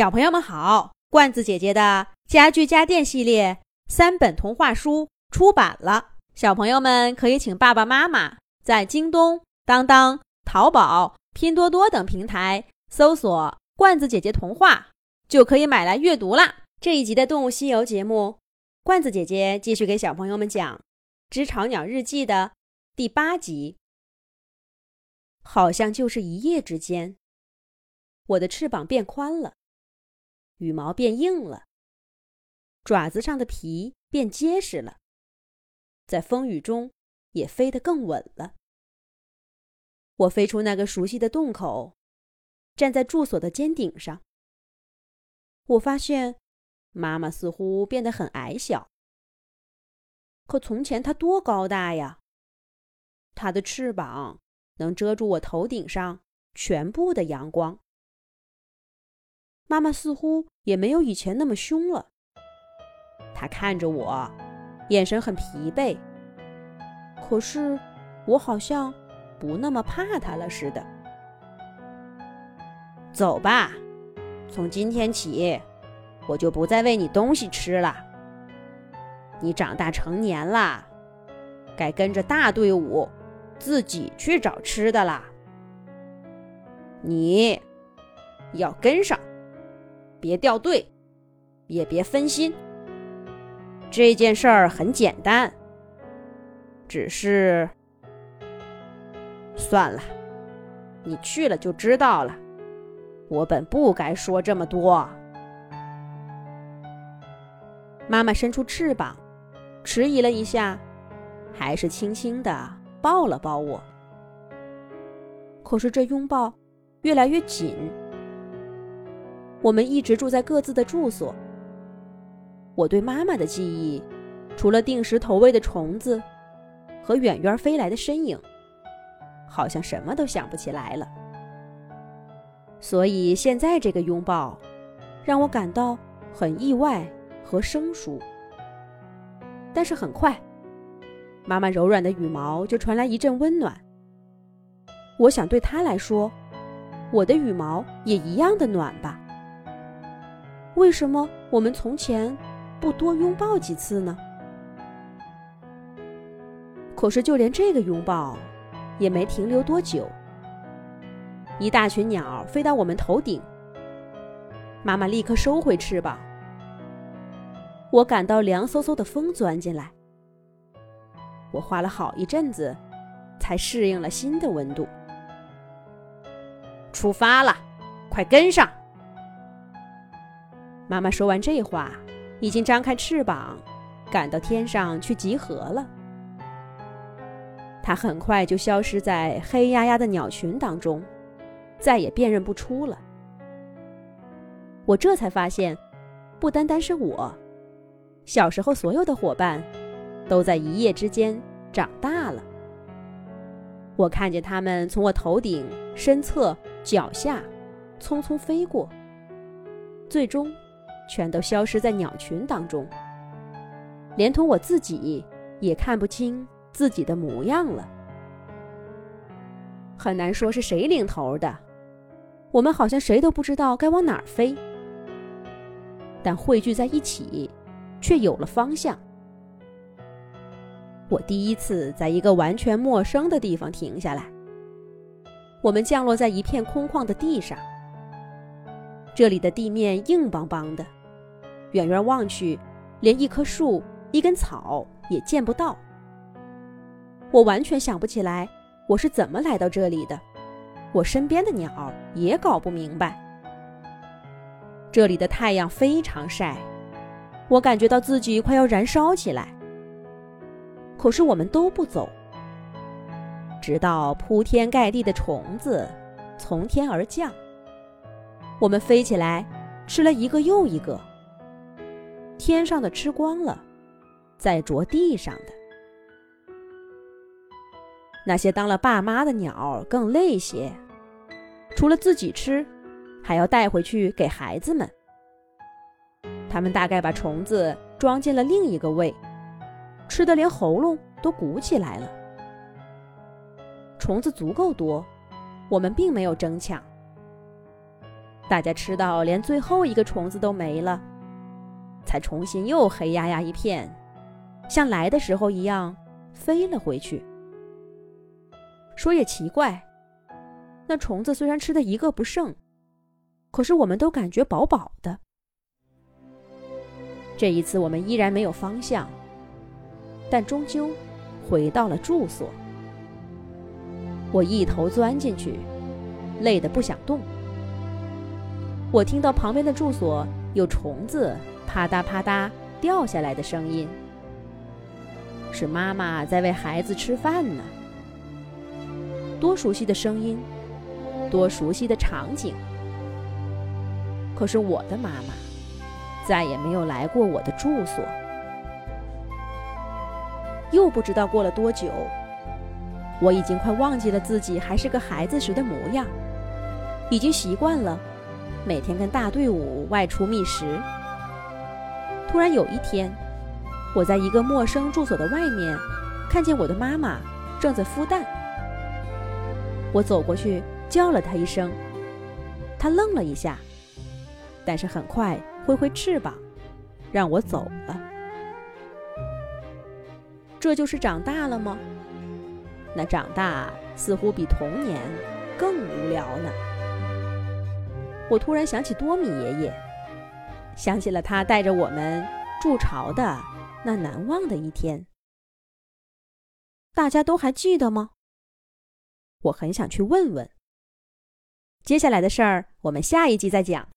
小朋友们好，罐子姐姐的家具家电系列三本童话书出版了，小朋友们可以请爸爸妈妈在京东、当当、淘宝、拼多多等平台搜索“罐子姐姐童话”，就可以买来阅读啦。这一集的《动物西游》节目，罐子姐姐继续给小朋友们讲《知巢鸟日记》的第八集。好像就是一夜之间，我的翅膀变宽了。羽毛变硬了，爪子上的皮变结实了，在风雨中也飞得更稳了。我飞出那个熟悉的洞口，站在住所的尖顶上。我发现，妈妈似乎变得很矮小。可从前她多高大呀！她的翅膀能遮住我头顶上全部的阳光。妈妈似乎也没有以前那么凶了。她看着我，眼神很疲惫。可是，我好像不那么怕她了似的。走吧，从今天起，我就不再喂你东西吃了。你长大成年了，该跟着大队伍，自己去找吃的啦。你要跟上。别掉队，也别分心。这件事儿很简单，只是算了，你去了就知道了。我本不该说这么多。妈妈伸出翅膀，迟疑了一下，还是轻轻的抱了抱我。可是这拥抱越来越紧。我们一直住在各自的住所。我对妈妈的记忆，除了定时投喂的虫子和远远飞来的身影，好像什么都想不起来了。所以现在这个拥抱，让我感到很意外和生疏。但是很快，妈妈柔软的羽毛就传来一阵温暖。我想对她来说，我的羽毛也一样的暖吧。为什么我们从前不多拥抱几次呢？可是就连这个拥抱也没停留多久，一大群鸟飞到我们头顶，妈妈立刻收回翅膀。我感到凉飕飕的风钻进来，我花了好一阵子才适应了新的温度。出发了，快跟上！妈妈说完这话，已经张开翅膀，赶到天上去集合了。它很快就消失在黑压压的鸟群当中，再也辨认不出了。我这才发现，不单单是我，小时候所有的伙伴，都在一夜之间长大了。我看见他们从我头顶、身侧、脚下，匆匆飞过，最终。全都消失在鸟群当中，连同我自己也看不清自己的模样了。很难说是谁领头的，我们好像谁都不知道该往哪儿飞，但汇聚在一起，却有了方向。我第一次在一个完全陌生的地方停下来，我们降落在一片空旷的地上，这里的地面硬邦邦的。远远望去，连一棵树、一根草也见不到。我完全想不起来我是怎么来到这里的，我身边的鸟也搞不明白。这里的太阳非常晒，我感觉到自己快要燃烧起来。可是我们都不走，直到铺天盖地的虫子从天而降，我们飞起来，吃了一个又一个。天上的吃光了，再啄地上的。那些当了爸妈的鸟更累些，除了自己吃，还要带回去给孩子们。他们大概把虫子装进了另一个胃，吃的连喉咙都鼓起来了。虫子足够多，我们并没有争抢。大家吃到连最后一个虫子都没了，才重新又黑压压一片，像来的时候一样飞了回去。说也奇怪，那虫子虽然吃的一个不剩，可是我们都感觉饱饱的。这一次我们依然没有方向，但终究回到了住所。我一头钻进去，累得不想动。我听到旁边的住所有虫子啪嗒啪嗒掉下来的声音，是妈妈在喂孩子吃饭呢。多熟悉的声音，多熟悉的场景。可是我的妈妈再也没有来过我的住所。又不知道过了多久，我已经快忘记了自己还是个孩子时的模样，已经习惯了。每天跟大队伍外出觅食。突然有一天，我在一个陌生住所的外面，看见我的妈妈正在孵蛋。我走过去叫了她一声，她愣了一下，但是很快挥挥翅膀，让我走了。这就是长大了吗？那长大似乎比童年更无聊呢。我突然想起多米爷爷，想起了他带着我们筑巢的那难忘的一天。大家都还记得吗？我很想去问问。接下来的事儿，我们下一集再讲。